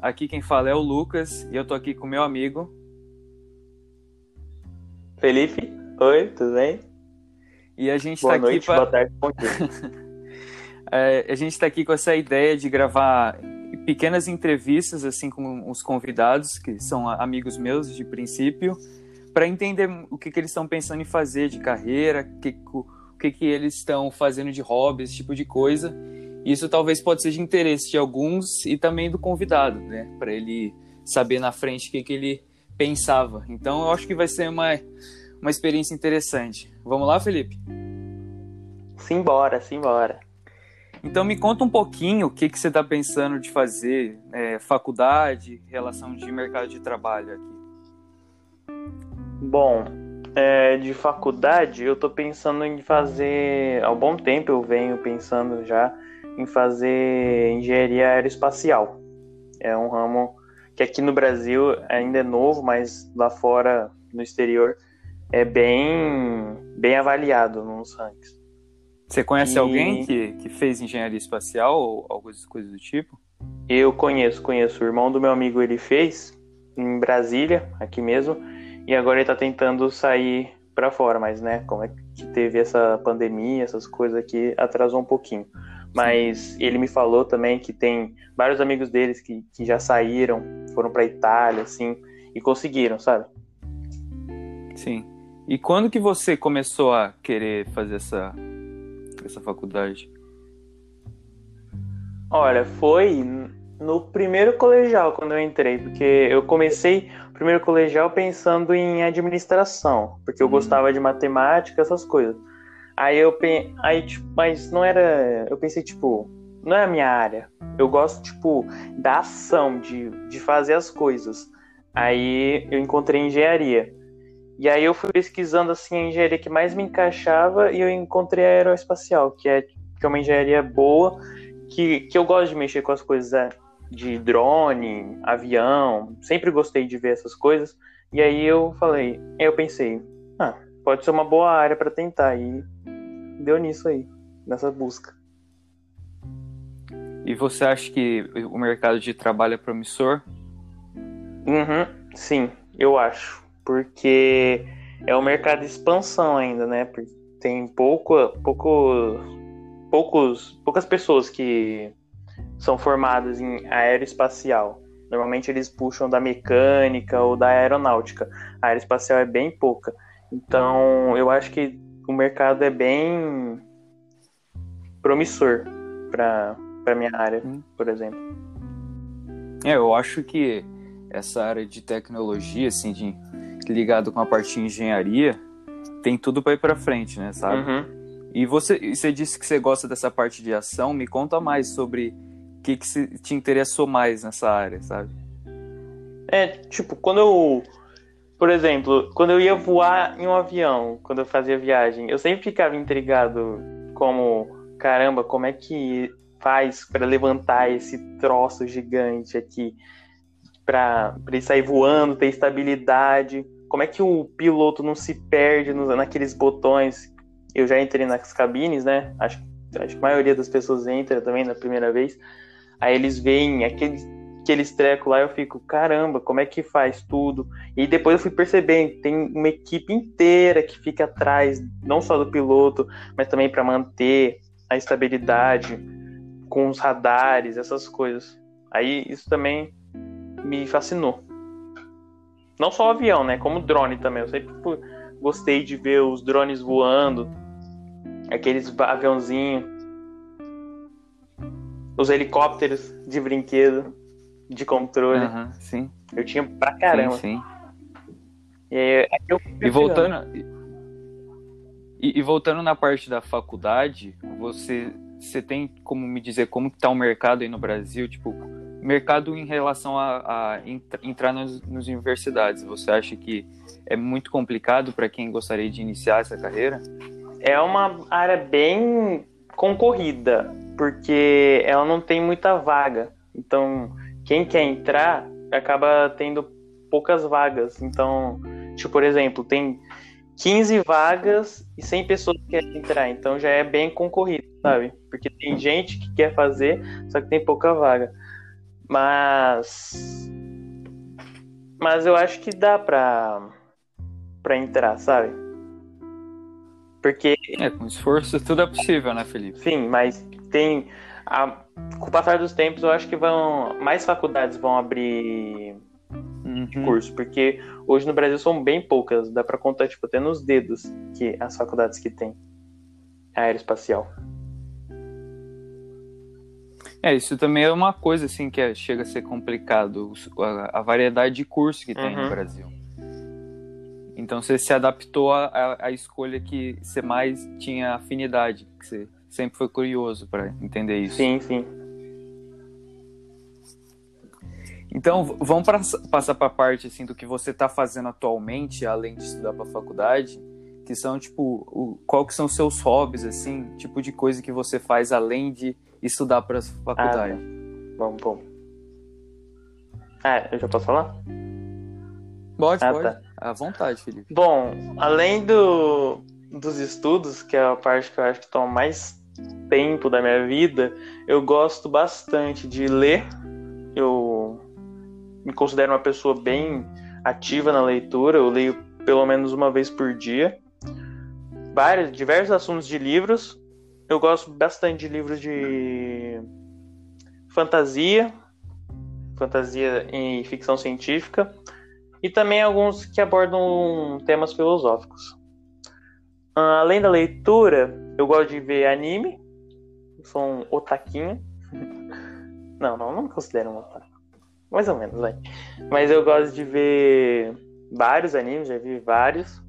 Aqui quem fala é o Lucas e eu tô aqui com meu amigo Felipe. Oi, tudo bem? E a gente boa tá noite, aqui pra... boa tarde, bom dia. é, a gente está aqui com essa ideia de gravar pequenas entrevistas assim com os convidados que são amigos meus de princípio para entender o que, que eles estão pensando em fazer de carreira, que, o que, que eles estão fazendo de hobby, esse tipo de coisa. Isso talvez pode ser de interesse de alguns e também do convidado, né? Para ele saber na frente o que, que ele pensava. Então eu acho que vai ser uma, uma experiência interessante. Vamos lá, Felipe? Simbora, simbora. Então me conta um pouquinho o que, que você está pensando de fazer, é, faculdade, relação de mercado de trabalho aqui. Bom, é, de faculdade eu estou pensando em fazer, há um bom tempo eu venho pensando já em fazer engenharia aeroespacial. É um ramo que aqui no Brasil ainda é novo, mas lá fora, no exterior, é bem, bem avaliado nos rankings. Você conhece e... alguém que, que fez engenharia espacial ou algumas coisas do tipo? Eu conheço, conheço. O irmão do meu amigo ele fez em Brasília, aqui mesmo, e agora ele está tentando sair para fora, mas né, como é que teve essa pandemia, essas coisas aqui, atrasou um pouquinho. Mas ele me falou também que tem vários amigos deles que, que já saíram, foram para Itália, assim, e conseguiram, sabe? Sim. E quando que você começou a querer fazer essa, essa faculdade? Olha, foi no primeiro colegial quando eu entrei, porque eu comecei o primeiro colegial pensando em administração, porque eu hum. gostava de matemática, essas coisas. Aí eu aí tipo, mas não era, eu pensei tipo, não é a minha área. Eu gosto tipo da ação de, de fazer as coisas. Aí eu encontrei engenharia. E aí eu fui pesquisando assim a engenharia que mais me encaixava e eu encontrei a aeroespacial, que é que é uma engenharia boa, que, que eu gosto de mexer com as coisas é, de drone, avião, sempre gostei de ver essas coisas. E aí eu falei, eu pensei, ah, pode ser uma boa área para tentar. E deu nisso aí, nessa busca. E você acha que o mercado de trabalho é promissor? Uhum, sim, eu acho. Porque é um mercado de expansão ainda, né? Tem pouco, pouco, poucos, poucas pessoas que são formadas em aeroespacial. Normalmente eles puxam da mecânica ou da aeronáutica. A aeroespacial é bem pouca. Então, eu acho que o mercado é bem promissor para a minha área, hum. por exemplo. É, eu acho que essa área de tecnologia, assim, de, ligado com a parte de engenharia, tem tudo para ir para frente, né, sabe? Uhum. E você, você disse que você gosta dessa parte de ação, me conta mais sobre o que, que te interessou mais nessa área, sabe? É, tipo, quando eu por exemplo, quando eu ia voar em um avião, quando eu fazia viagem, eu sempre ficava intrigado como, caramba, como é que faz para levantar esse troço gigante aqui, para ele sair voando, ter estabilidade, como é que o piloto não se perde naqueles botões. Eu já entrei nas cabines, né? Acho, acho que a maioria das pessoas entra também na primeira vez. Aí eles veem aqueles aqueles trecos lá, eu fico, caramba, como é que faz tudo? E depois eu fui percebendo, tem uma equipe inteira que fica atrás, não só do piloto, mas também para manter a estabilidade com os radares, essas coisas. Aí isso também me fascinou. Não só o avião, né? Como drone também. Eu sempre gostei de ver os drones voando, aqueles aviãozinhos, os helicópteros de brinquedo de controle. Uhum, sim. Eu tinha pra caramba. Sim, sim. E, aí, eu e voltando. E, e, voltando na parte da faculdade, você, você tem como me dizer como está o mercado aí no Brasil? Tipo, mercado em relação a, a entrar nas, nas universidades. Você acha que é muito complicado para quem gostaria de iniciar essa carreira? É uma área bem concorrida, porque ela não tem muita vaga. Então, quem quer entrar acaba tendo poucas vagas. Então, tipo, por exemplo, tem 15 vagas e 100 pessoas que querem entrar. Então já é bem concorrido, sabe? Porque tem gente que quer fazer, só que tem pouca vaga. Mas. Mas eu acho que dá pra. pra entrar, sabe? Porque. É, com esforço tudo é possível, né, Felipe? Sim, mas tem. A, com o passar dos tempos, eu acho que vão. Mais faculdades vão abrir Uhum. curso, porque hoje no Brasil são bem poucas, dá pra contar, tipo, até nos dedos que as faculdades que tem aeroespacial. É, isso também é uma coisa, assim, que é- chega a ser complicado, a, a variedade de cursos que tem no Uhum. Brasil. Então você se adaptou à escolha que você mais tinha afinidade, que você sempre foi curioso para entender isso. Sim, sim. Então, vamos pra- passar para a parte assim do que você está fazendo atualmente, além de estudar para faculdade, que são tipo, o, qual que são os seus hobbies assim, tipo de coisa que você faz além de estudar para faculdade. Vamos, vamos. Ah, eu já posso falar? Pode, Ah, pode. tá. À vontade, Felipe. Bom, além do, dos estudos, que é a parte que eu acho que toma mais tempo da minha vida, eu gosto bastante de ler. Eu me considero uma pessoa bem ativa na leitura, eu leio pelo menos uma vez por dia. Vários, diversos assuntos de livros. Eu gosto bastante de livros de fantasia, fantasia e ficção científica e também alguns que abordam temas filosóficos. Ah, além da leitura, eu gosto de ver anime. Sou um otaquinho. Não, não, não me considero um otaku. Mais ou menos, vai. Mas eu gosto de ver vários animes, já vi vários.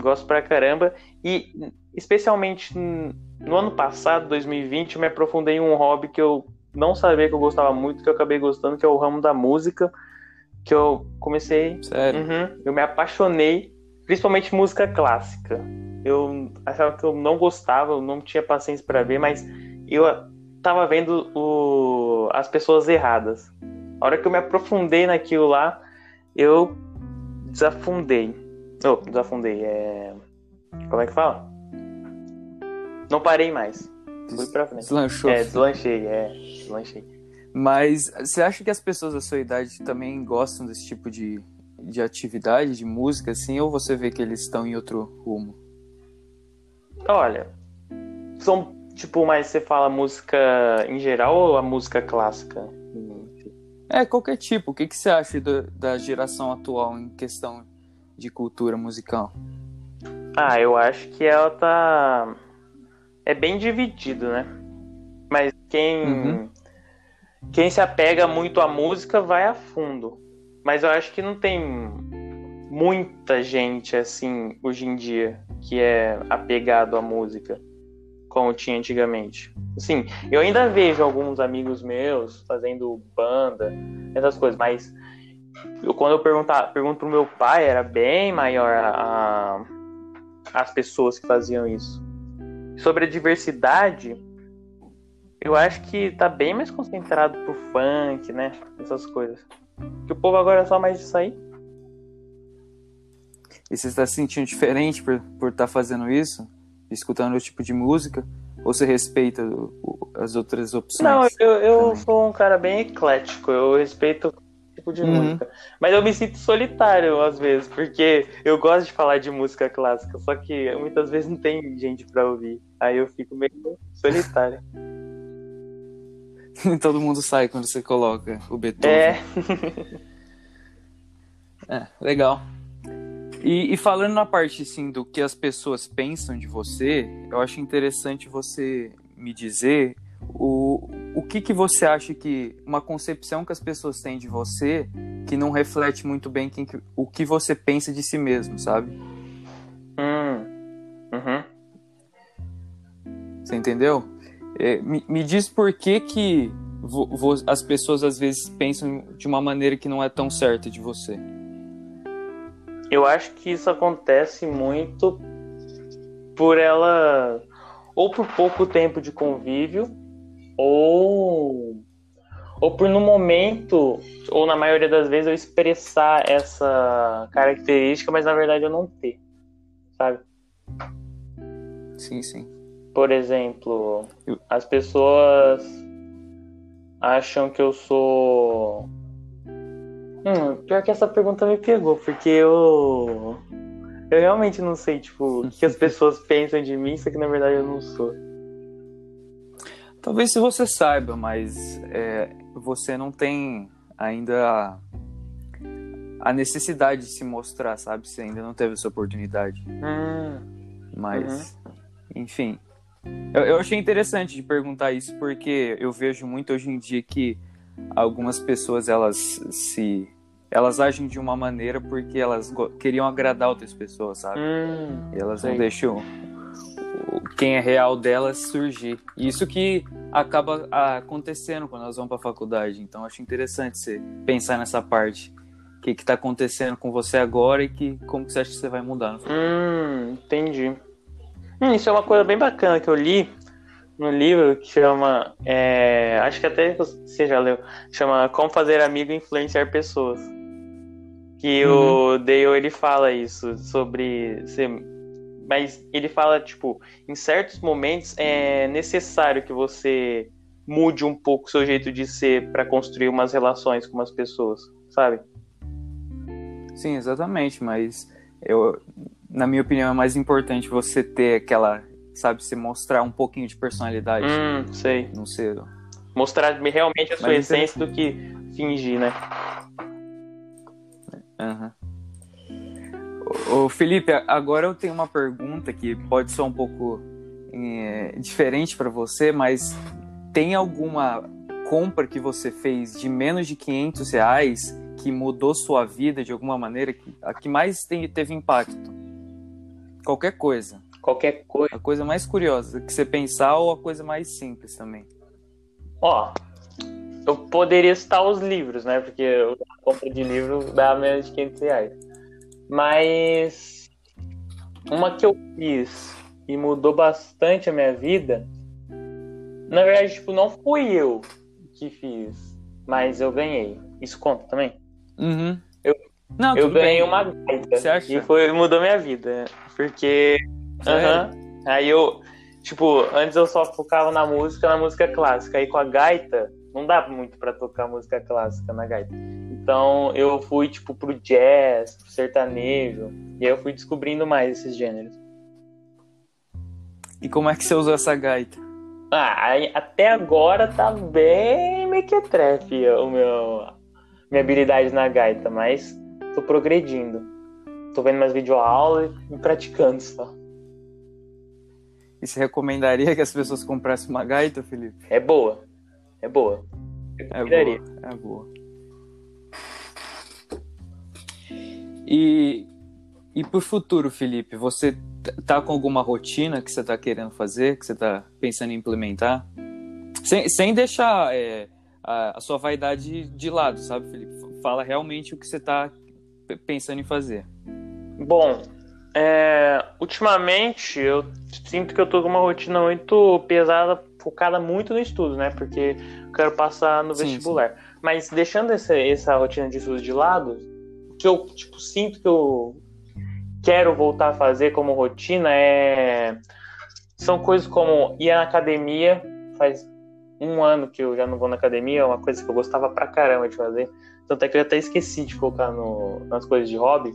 Gosto pra caramba. E especialmente no ano passado, 2020, eu me aprofundei em um hobby que eu não sabia que eu gostava muito, que eu acabei gostando, que é o ramo da música. Que eu comecei Sério. Uhum. Eu me apaixonei, principalmente música clássica. Eu achava que eu não gostava, eu não tinha paciência para ver, mas eu tava vendo o... as pessoas erradas. A hora que eu me aprofundei naquilo lá, eu desafundei. Oh, desafundei, é. Como é que fala? Não parei mais. Fui pra frente. Deslanchou. É, deslanchei, é. Deslanchei. Mas você acha que as pessoas da sua idade também gostam desse tipo de, de atividade, de música, assim, ou você vê que eles estão em outro rumo? Olha, são tipo, mas você fala música em geral ou a música clássica? É, qualquer tipo. O que, que você acha do- da geração atual em questão de cultura musical? Ah, eu acho que ela tá. É bem dividido, né? Mas quem. Uhum. Quem se apega muito à música vai a fundo. Mas eu acho que não tem muita gente assim hoje em dia que é apegado à música como tinha antigamente. Assim, eu ainda vejo alguns amigos meus fazendo banda, essas coisas, mas eu, quando eu perguntar, pergunto pro meu pai, era bem maior a, as pessoas que faziam isso. Sobre a diversidade, eu acho que tá bem mais concentrado pro funk, né? Essas coisas. Que o povo agora é só mais disso aí. E você está se sentindo diferente por estar por tá fazendo isso? Escutando outro tipo de música? Ou você respeita o- o- as outras opções? Não, eu, eu sou um cara bem eclético, eu respeito o tipo de Uhum. música. Mas eu me sinto solitário às vezes, porque eu gosto de falar de música clássica, só que muitas vezes não tem gente pra ouvir. Aí eu fico meio solitário. Todo mundo sai quando você coloca o Beethoven. É, É, legal. E, e falando na parte assim do que as pessoas pensam de você, eu acho interessante você me dizer o, o que, que você acha que uma concepção que as pessoas têm de você que não reflete muito bem quem, que- o que você pensa de si mesmo, sabe? Hum. Uhum. Você entendeu? É, me, me diz por que que as pessoas às vezes pensam de uma maneira que não é tão certa de você. Eu acho que isso acontece muito por ela ou por pouco tempo de convívio ou ou por no momento ou na maioria das vezes eu expressar essa característica, mas na verdade eu não ter, sabe? Sim, sim. Por exemplo, Eu- as pessoas acham que eu sou. Hum, pior que essa pergunta me pegou, porque eu. Eu realmente não sei, tipo, o que as pessoas pensam de mim, só que na verdade eu não sou. Talvez se você saiba, mas é, você não tem ainda a, a, necessidade de se mostrar, sabe? Você ainda não teve essa oportunidade. Hum. Mas, uhum. enfim. Eu, eu achei interessante de perguntar isso porque eu vejo muito hoje em dia que algumas pessoas elas se elas agem de uma maneira porque elas queriam agradar outras pessoas, sabe? Hum, e elas não deixam quem é real delas surgir. Isso que acaba acontecendo quando elas vão para a faculdade. Então acho interessante você pensar nessa parte. O que está acontecendo com você agora e que como que você acha que você vai mudar? Hum, entendi. Hum, isso é uma coisa bem bacana que eu li no livro que chama. É, acho que até você já leu. Chama Como Fazer Amigo Influenciar Pessoas. Que uhum. o Dale ele fala isso sobre ser. Mas ele fala, tipo, em certos momentos é necessário que você mude um pouco o seu jeito de ser para construir umas relações com as pessoas, sabe? Sim, exatamente, mas eu, na minha opinião, é mais importante você ter aquela, sabe, se mostrar um pouquinho de personalidade. Hum, sei. Não sei. Mostrar realmente a sua Mas essência do que fingir, né? Uhum. Ô, Felipe, agora eu tenho uma pergunta que pode ser um pouco é, diferente para você, mas tem alguma compra que você fez de menos de 500 reais que mudou sua vida de alguma maneira, que, a que mais tem, teve impacto? Qualquer coisa. Qualquer coisa. A coisa mais curiosa que você pensar ou a coisa mais simples também. Ó, eu poderia citar os livros, né? Porque a compra de livro dá menos de 500 reais. Mas uma que eu fiz e mudou bastante a minha vida, na verdade, tipo, não fui eu que fiz, mas eu ganhei. Isso conta também? Uhum. Eu, não, eu ganhei bem. uma gaita. Você acha? E foi, mudou minha vida. Porque. Uhum, aí eu. Tipo, antes eu só focava na música, na música clássica. Aí com a gaita, não dá muito para tocar música clássica na gaita. Então eu fui, tipo, pro jazz, pro sertanejo. E aí eu fui descobrindo mais esses gêneros. E como é que você usou essa gaita? Ah, até agora tá bem mequetrefe o meu minha habilidade na gaita, mas tô progredindo. Tô vendo mais videoaulas e praticando só. E você recomendaria que as pessoas comprassem uma gaita, Felipe? É boa. É boa. É boa. É boa. E, e pro futuro, Felipe, você tá com alguma rotina que você tá querendo fazer, que você tá pensando em implementar? Sem, sem deixar é, a, a, sua vaidade de lado, sabe, Felipe? Fala realmente o que você tá pensando em fazer. Bom, é, ultimamente eu sinto que eu tô com uma rotina muito pesada, focada muito no estudo, né? Porque eu quero passar no sim, vestibular. Sim. Mas deixando essa, essa rotina de estudo de lado, o que eu tipo, sinto que eu quero voltar a fazer como rotina é são coisas como ir na academia, faz um ano que eu já não vou na academia, é uma coisa que eu gostava pra caramba de fazer. Tanto é que eu até esqueci de focar no, nas coisas de hobby.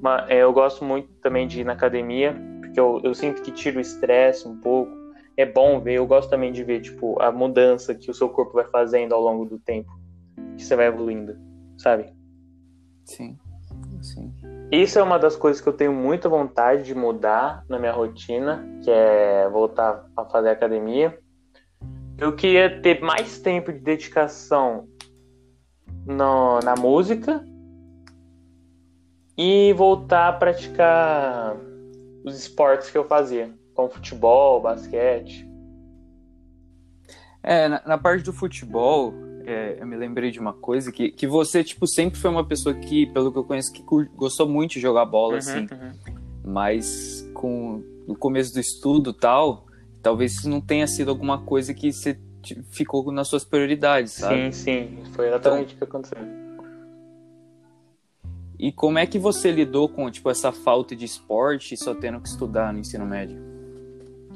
Mas é, eu gosto muito também de ir na academia, porque eu, eu sinto que tira o estresse um pouco. É bom ver, eu gosto também de ver, tipo, a mudança que o seu corpo vai fazendo ao longo do tempo. Que você vai evoluindo, sabe? Sim, sim. Isso é uma das coisas que eu tenho muita vontade de mudar na minha rotina, que é voltar a fazer academia. Eu queria ter mais tempo de dedicação no, na música e voltar a praticar os esportes que eu fazia, como futebol, basquete. É, na, na parte do futebol, é, eu me lembrei de uma coisa que, que você, tipo, sempre foi uma pessoa que, pelo que eu conheço, que gostou muito de jogar bola, uhum, assim. Uhum. Mas com o começo do estudo tal, talvez isso não tenha sido alguma coisa que você ficou nas suas prioridades, sabe? Sim, sim. Foi exatamente então, o que aconteceu. E como é que você lidou com tipo essa falta de esporte só tendo que estudar no ensino médio?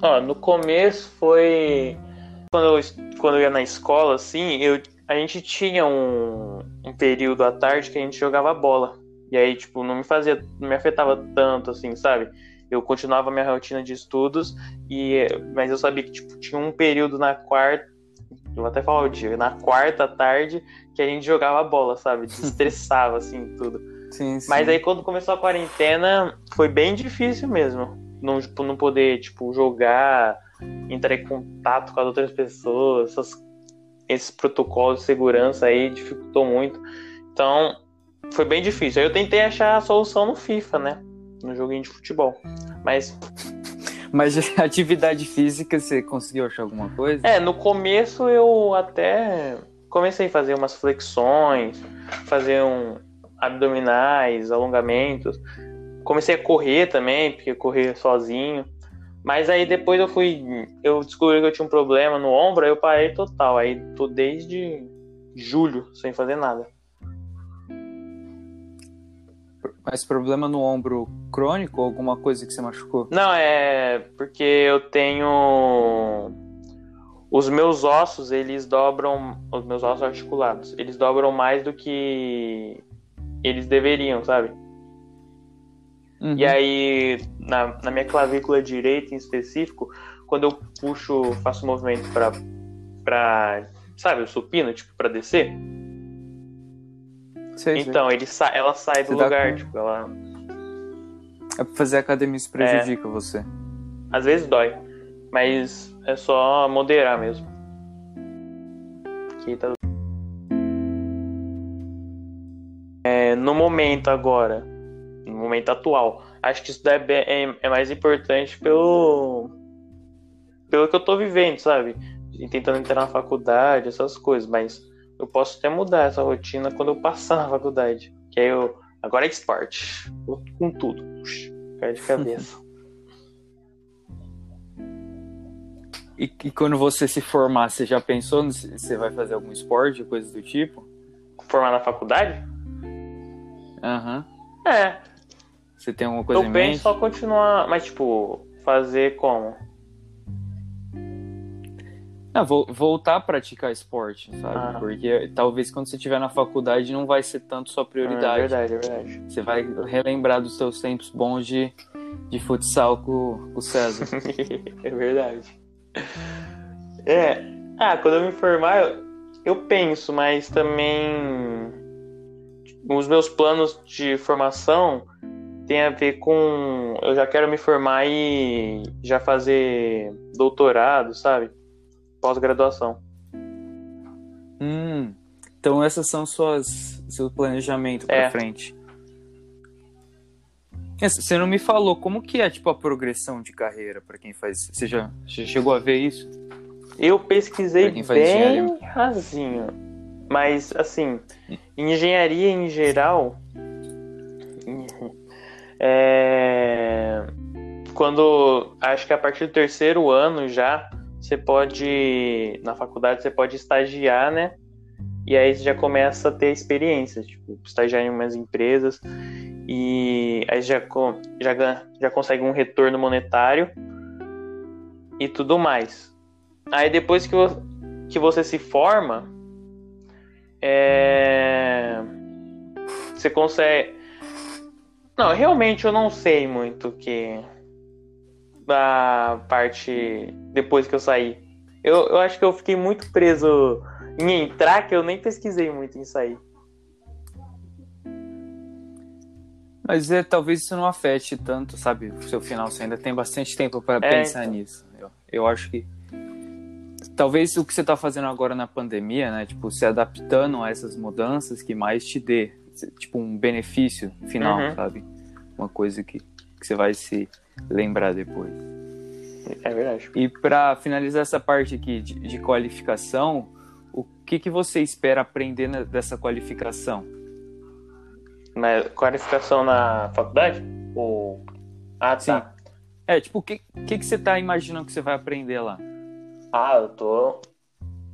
Ó, no começo foi quando eu, quando eu ia na escola, assim, eu, a gente tinha um, um período à tarde que a gente jogava bola. E aí, tipo, não me fazia, não me afetava tanto, assim, sabe? Eu continuava minha rotina de estudos, e mas eu sabia que, tipo, tinha um período na quarta, vou até falar o dia, na quarta tarde, que a gente jogava bola, sabe? Desestressava, assim, tudo. Sim, sim. Mas aí quando começou a quarentena, foi bem difícil mesmo. Não, tipo, não poder, tipo, jogar, entrar em contato com as outras pessoas, essas, esses protocolos de segurança aí dificultou muito. Então, foi bem difícil. Aí eu tentei achar a solução no FIFA, né? No joguinho de futebol. Mas. Mas atividade física, você conseguiu achar alguma coisa? É, no começo eu até comecei a fazer umas flexões, fazer um abdominais, alongamentos. Comecei a correr também, porque correr sozinho. Mas aí depois eu fui. Eu descobri que eu tinha um problema no ombro, aí eu parei total. Aí tô desde julho sem fazer nada. Mas problema no ombro crônico ou alguma coisa que você machucou? Não, é porque eu tenho. Os meus ossos, eles dobram. Os meus ossos articulados, eles dobram mais do que eles deveriam, sabe? Uhum. E aí, na, na minha clavícula direita em específico, quando eu puxo, faço movimento pra, pra sabe, o supino, tipo, pra descer. Sei, então, sei. Ele sa ela sai do lugar, com... tipo, ela. É pra fazer academia, isso prejudica é. você. Às vezes dói, mas é só moderar mesmo. Aqui tá. No momento agora, no momento atual, acho que isso é, é, é mais importante pelo pelo que eu tô vivendo, sabe? Tentando entrar na faculdade, essas coisas, mas eu posso até mudar essa rotina quando eu passar na faculdade. Que aí eu. Agora é esporte. Com tudo. Cai de cabeça. e, e, quando você se formar, você já pensou se você vai fazer algum esporte, coisa do tipo? Formar na faculdade? Aham. Uhum. É. Você tem alguma coisa eu em mente? Eu penso só continuar. Mas, tipo, fazer como? Ah, vou, voltar a praticar esporte, sabe? Ah. Porque talvez quando você estiver na faculdade não vai ser tanto sua prioridade. Ah, é verdade, é verdade. Você vai relembrar dos seus tempos bons de, de futsal com, com o César. é verdade. É. Ah, quando eu me formar, eu, eu penso, mas também os meus planos de formação tem a ver com eu já quero me formar e já fazer doutorado, sabe? pós-graduação. Hum, então essas são suas seu planejamento para é. frente. Você não me falou como que é tipo a progressão de carreira para quem faz. Você já, já, chegou a ver isso? Eu pesquisei bem rasinho, mas assim, engenharia em geral, é, quando acho que a partir do terceiro ano já você pode, na faculdade, você pode estagiar, né? E aí você já começa a ter experiência, tipo, estagiar em umas empresas e aí já, já, já consegue um retorno monetário e tudo mais. Aí depois que, que você se forma, é... você consegue. Não, realmente eu não sei muito que da parte depois que eu saí. Eu, eu acho que eu fiquei muito preso em entrar que eu nem pesquisei muito em sair. Mas é, talvez isso não afete tanto, sabe, o seu final. Você ainda tem bastante tempo para é, pensar então. nisso. Eu, eu acho que talvez o que você está fazendo agora na pandemia, né, tipo, se adaptando a essas mudanças que mais te dê, tipo, um benefício final, uhum. sabe? Uma coisa que, que você vai se lembrar depois. É verdade. E para finalizar essa parte aqui de, de, qualificação, o que, que você espera aprender na, dessa qualificação? Na qualificação na faculdade? Ou... Ah, tá. Sim. É, tipo, o que, que, que você tá imaginando que você vai aprender lá? Ah, eu tô.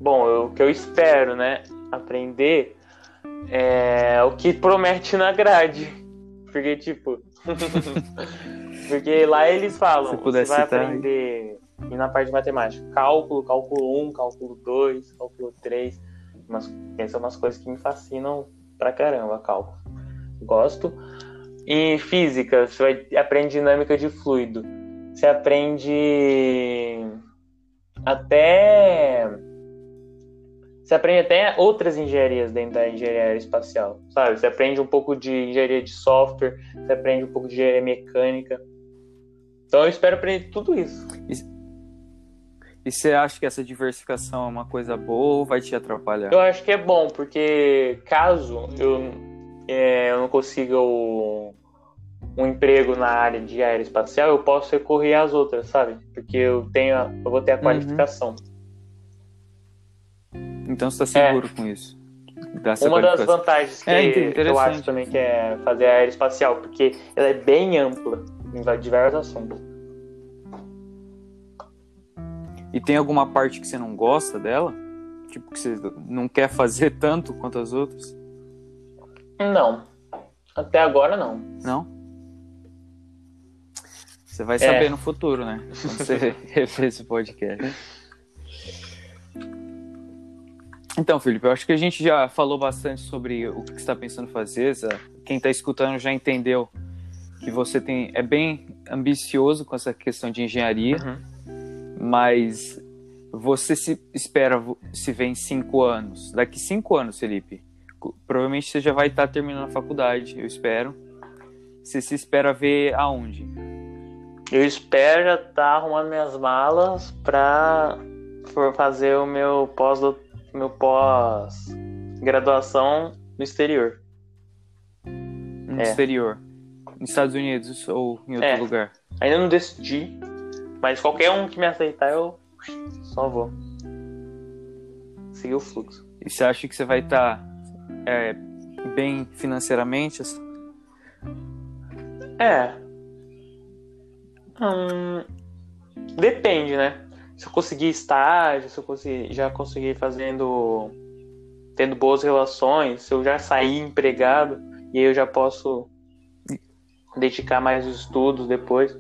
Bom, eu, o que eu espero, né? Aprender é o que promete na grade. Porque, tipo. Porque lá eles falam, você vai citar, aprender e na parte de matemática. Cálculo, cálculo 1, cálculo 2, cálculo 3. Umas, são umas coisas que me fascinam pra caramba, cálculo. Gosto. E física, você vai, aprende dinâmica de fluido. Você aprende até. Você aprende até outras engenharias dentro da engenharia aeroespacial, sabe? Você aprende um pouco de engenharia de software, você aprende um pouco de engenharia mecânica. Então eu espero aprender tudo isso. E você acha que essa diversificação é uma coisa boa ou vai te atrapalhar? Eu acho que é bom, porque caso eu, é, eu não consiga o, um emprego na área de aeroespacial, eu posso recorrer às outras, sabe? Porque eu tenho, eu vou ter a uhum. qualificação. Uhum. Então você está seguro é. com isso? Uma das vantagens que é, eu acho também que é fazer a aeroespacial, porque ela é bem ampla em diversos assuntos. E tem alguma parte que você não gosta dela? Tipo, que você não quer fazer tanto quanto as outras? Não. Até agora não. Não? Você vai saber é. no futuro, né? Quando você rever esse podcast. Então, Felipe, eu acho que a gente já falou bastante sobre o que você está pensando fazer. Quem está escutando já entendeu que você tem é bem ambicioso com essa questão de engenharia. Uhum mas você se espera se vê em cinco anos. Daqui cinco anos, Felipe, provavelmente você já vai estar terminando a faculdade, eu espero. Você se espera ver aonde? Eu espero já estar tá arrumando minhas malas para fazer o meu pós meu pós graduação no exterior. No é. exterior. Nos Estados Unidos ou em outro é. lugar? Ainda não decidi, mas qualquer um que me aceitar, eu só vou. Seguir o fluxo. E você acha que você vai estar tá, é, bem financeiramente? É. Hum, depende, né? Se eu conseguir estágio, se eu conseguir, já conseguir fazendo. tendo boas relações, se eu já sair empregado, e aí eu já posso dedicar mais os estudos depois.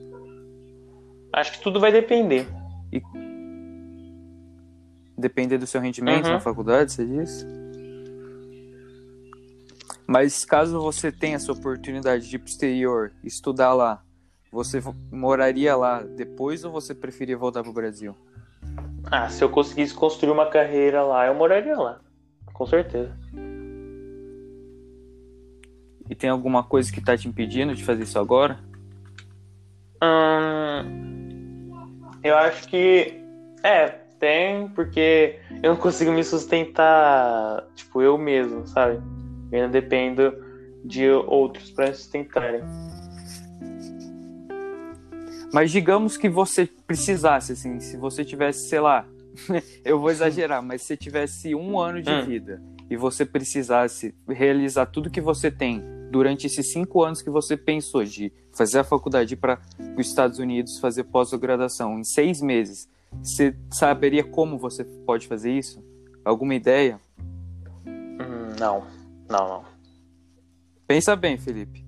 Acho que tudo vai depender. E... Depender do seu rendimento uhum. na faculdade, você disse? Mas caso você tenha essa oportunidade de ir pro exterior, estudar lá, você moraria lá depois ou você preferia voltar pro Brasil? Ah, se eu conseguisse construir uma carreira lá, eu moraria lá. Com certeza. E tem alguma coisa que tá te impedindo de fazer isso agora? Hum, eu acho que é, tem, porque eu não consigo me sustentar, tipo, eu mesmo, sabe? Eu ainda dependo de outros para me sustentarem. Mas digamos que você precisasse, assim, se você tivesse, sei lá, eu vou exagerar, mas se você tivesse um ano de hum. vida e você precisasse realizar tudo que você tem durante esses cinco anos que você pensou de fazer a faculdade para os Estados Unidos fazer pós-graduação em seis meses, você saberia como você pode fazer isso? Alguma ideia? Hum, não, não, não. Pensa bem, Felipe.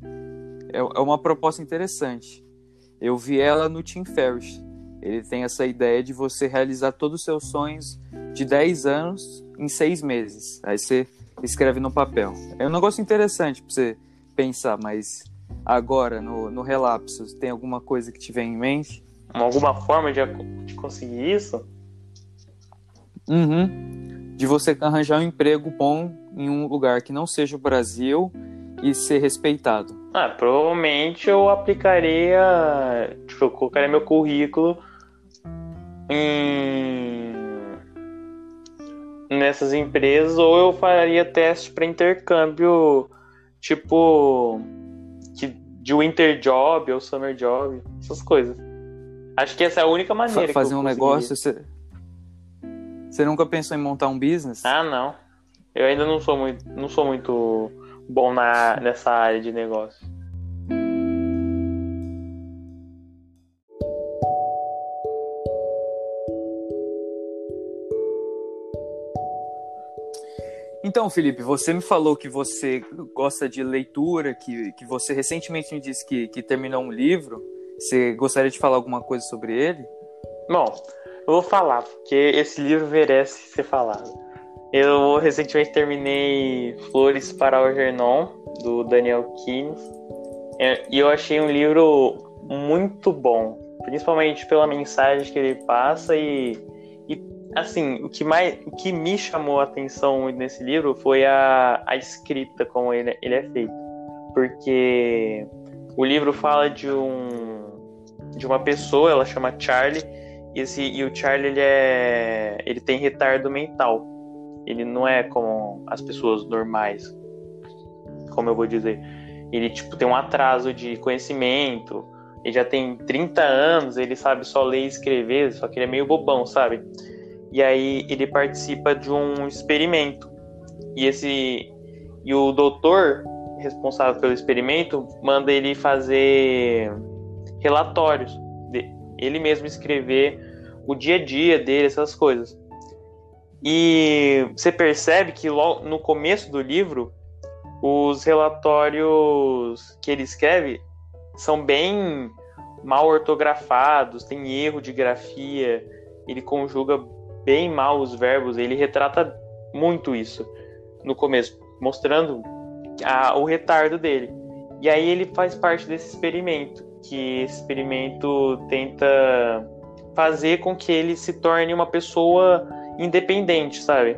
É, é uma proposta interessante. Eu vi ela no Tim Ferriss. Ele tem essa ideia de você realizar todos os seus sonhos de 10 anos em seis meses. Aí você escreve no papel. É um negócio interessante para você pensar, mas agora, no, no relapso, tem alguma coisa que tiver em mente? Alguma forma de, de conseguir isso? Uhum. De você arranjar um emprego bom em um lugar que não seja o Brasil e ser respeitado. Ah, provavelmente eu aplicaria. Tipo, eu colocaria meu currículo em nessas empresas ou eu faria teste para intercâmbio tipo de, de winter job ou summer job, essas coisas. Acho que essa é a única maneira. Fazer um negócio, você... você nunca pensou em montar um business? Ah, não. Eu ainda não sou muito, não sou muito bom na, nessa área de negócio. Então, Felipe, você me falou que você gosta de leitura, que, que você recentemente me disse que, que terminou um livro. Você gostaria de falar alguma coisa sobre ele? Bom, eu vou falar, porque esse livro merece ser falado. Eu recentemente terminei Flores para Algernon, do Daniel Keynes, é, e eu achei um livro muito bom, principalmente pela mensagem que ele passa e, e assim, o que mais, o que me chamou a atenção nesse livro foi a, a escrita como ele, ele é feito, porque o livro fala de um de uma pessoa, ela chama Charlie, e, esse, e o Charlie ele é ele tem retardo mental. Ele não é como as pessoas normais, como eu vou dizer. Ele tipo tem um atraso de conhecimento, ele já tem 30 anos, ele sabe só ler e escrever, só que ele é meio bobão, sabe? E aí ele participa de um experimento. E esse e o doutor responsável pelo experimento manda ele fazer relatórios, ele mesmo escrever o dia a dia dele, essas coisas. E você percebe que logo no começo do livro, os relatórios que ele escreve são bem mal ortografados, tem erro de grafia, ele conjuga bem mal os verbos, ele retrata muito isso no começo, mostrando a, o retardo dele. E aí ele faz parte desse experimento, que esse experimento tenta fazer com que ele se torne uma pessoa independente, sabe?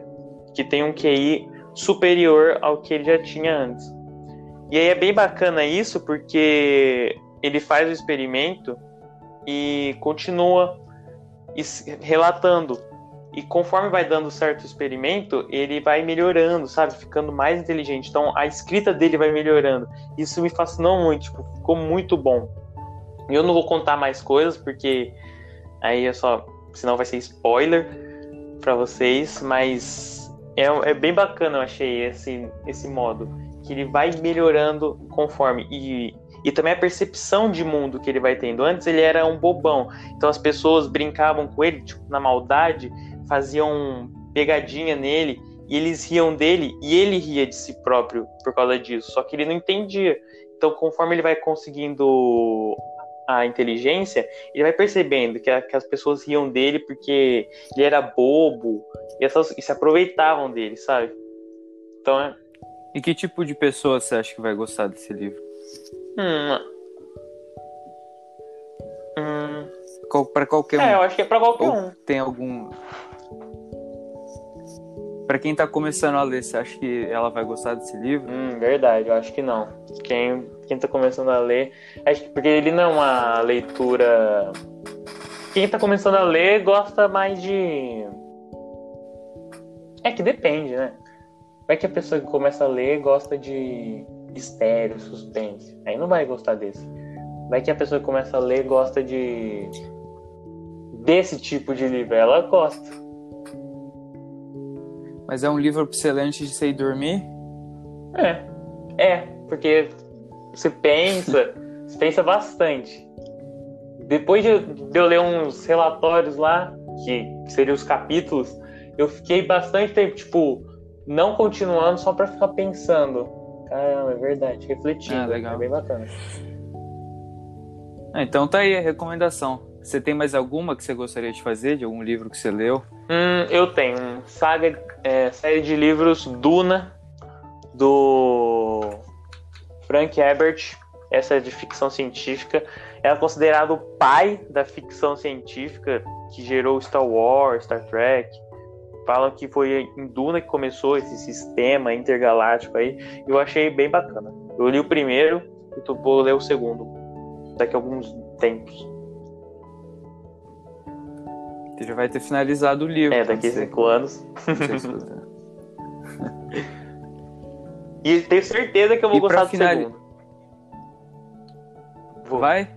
Que tem um QI superior ao que ele já tinha antes. E aí é bem bacana isso porque ele faz o experimento e continua relatando. E conforme vai dando certo experimento, ele vai melhorando, sabe? Ficando mais inteligente. Então a escrita dele vai melhorando. Isso me fascinou muito, tipo, ficou muito bom. Eu não vou contar mais coisas porque aí é só, senão vai ser spoiler para vocês, mas é, é bem bacana, eu achei esse esse modo que ele vai melhorando conforme e e também a percepção de mundo que ele vai tendo. Antes ele era um bobão, então as pessoas brincavam com ele, tipo, na maldade, faziam pegadinha nele e eles riam dele e ele ria de si próprio por causa disso. Só que ele não entendia. Então, conforme ele vai conseguindo a inteligência, ele vai percebendo que, a, que as pessoas riam dele porque ele era bobo e, essas, e se aproveitavam dele, sabe? Então é. E que tipo de pessoa você acha que vai gostar desse livro? Hum. Hum. Qual, pra qualquer é, um. É, eu acho que é pra qualquer Ou um. Tem algum. Pra quem tá começando a ler, você acha que ela vai gostar desse livro? Hum, verdade, eu acho que não. Quem, quem tá começando a ler. Acho que porque ele não é uma leitura. Quem tá começando a ler gosta mais de. É que depende, né? Vai que a pessoa que começa a ler gosta de mistério, suspense. Aí não vai gostar desse. Vai que a pessoa que começa a ler gosta de. desse tipo de livro. Ela gosta. Mas é um livro pra você ler antes de você ir dormir? É. É, porque você pensa, você pensa bastante. Depois de, de eu ler uns relatórios lá, que, que seriam os capítulos, eu fiquei bastante tempo, tipo, não continuando só para ficar pensando. Caramba, é verdade, refletindo. Ah, legal. É bem bacana. Ah, então tá aí a recomendação. Você tem mais alguma que você gostaria de fazer, de algum livro que você leu? Hum, eu tenho. Saga, é, série de livros Duna, do Frank Herbert. Essa é de ficção científica. É considerado o pai da ficção científica que gerou Star Wars, Star Trek. Falam que foi em Duna que começou esse sistema intergaláctico aí. Eu achei bem bacana. Eu li o primeiro e tu vou ler o segundo daqui a alguns tempos. Você já vai ter finalizado o livro. É, daqui a cinco anos. e tenho certeza que eu vou e gostar do final... segundo. Vou. Vai?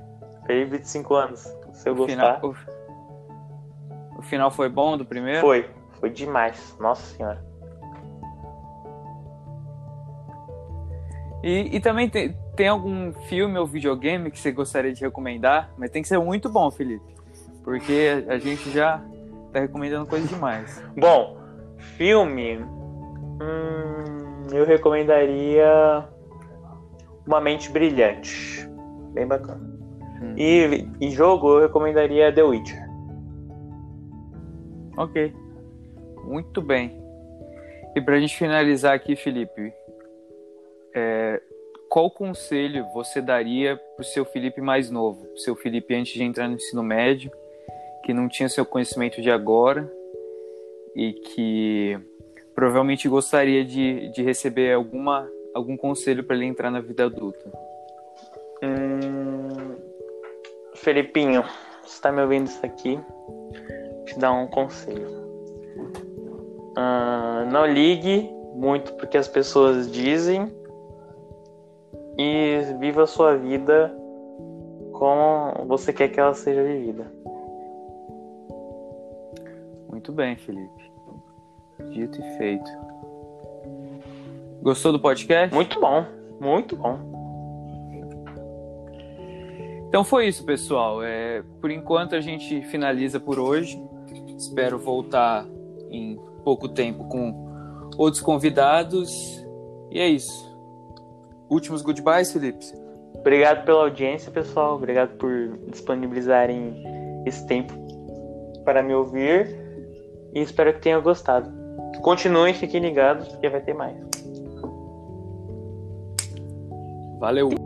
Feliz 25 anos. Se eu o gostar. Final... O final foi bom do primeiro? Foi. Foi demais. Nossa senhora. E, e também tem, tem algum filme ou videogame que você gostaria de recomendar? Mas tem que ser muito bom, Felipe. Porque a gente já tá recomendando coisa demais. Bom, filme. Hum, eu recomendaria Uma Mente Brilhante. Bem bacana. Hum. E, e jogo eu recomendaria The Witcher. Ok. Muito bem. E para a gente finalizar aqui, Felipe, é, qual conselho você daria para o seu Felipe mais novo, o seu Felipe antes de entrar no ensino médio, que não tinha seu conhecimento de agora e que provavelmente gostaria de, de receber alguma, algum conselho para ele entrar na vida adulta? Hum, Felipinho, você está me ouvindo isso aqui? Vou te dar um conselho. Uh, não ligue muito porque as pessoas dizem e viva a sua vida como você quer que ela seja vivida. Muito bem, Felipe. Dito e feito. Gostou do podcast? Muito bom, muito bom. Então foi isso, pessoal. É, por enquanto a gente finaliza por hoje. Espero voltar em pouco tempo com outros convidados. E é isso. Últimos goodbyes, Felipe? Obrigado pela audiência, pessoal. Obrigado por disponibilizarem esse tempo para me ouvir. E espero que tenham gostado. Continuem, fiquem ligados, porque vai ter mais. Valeu!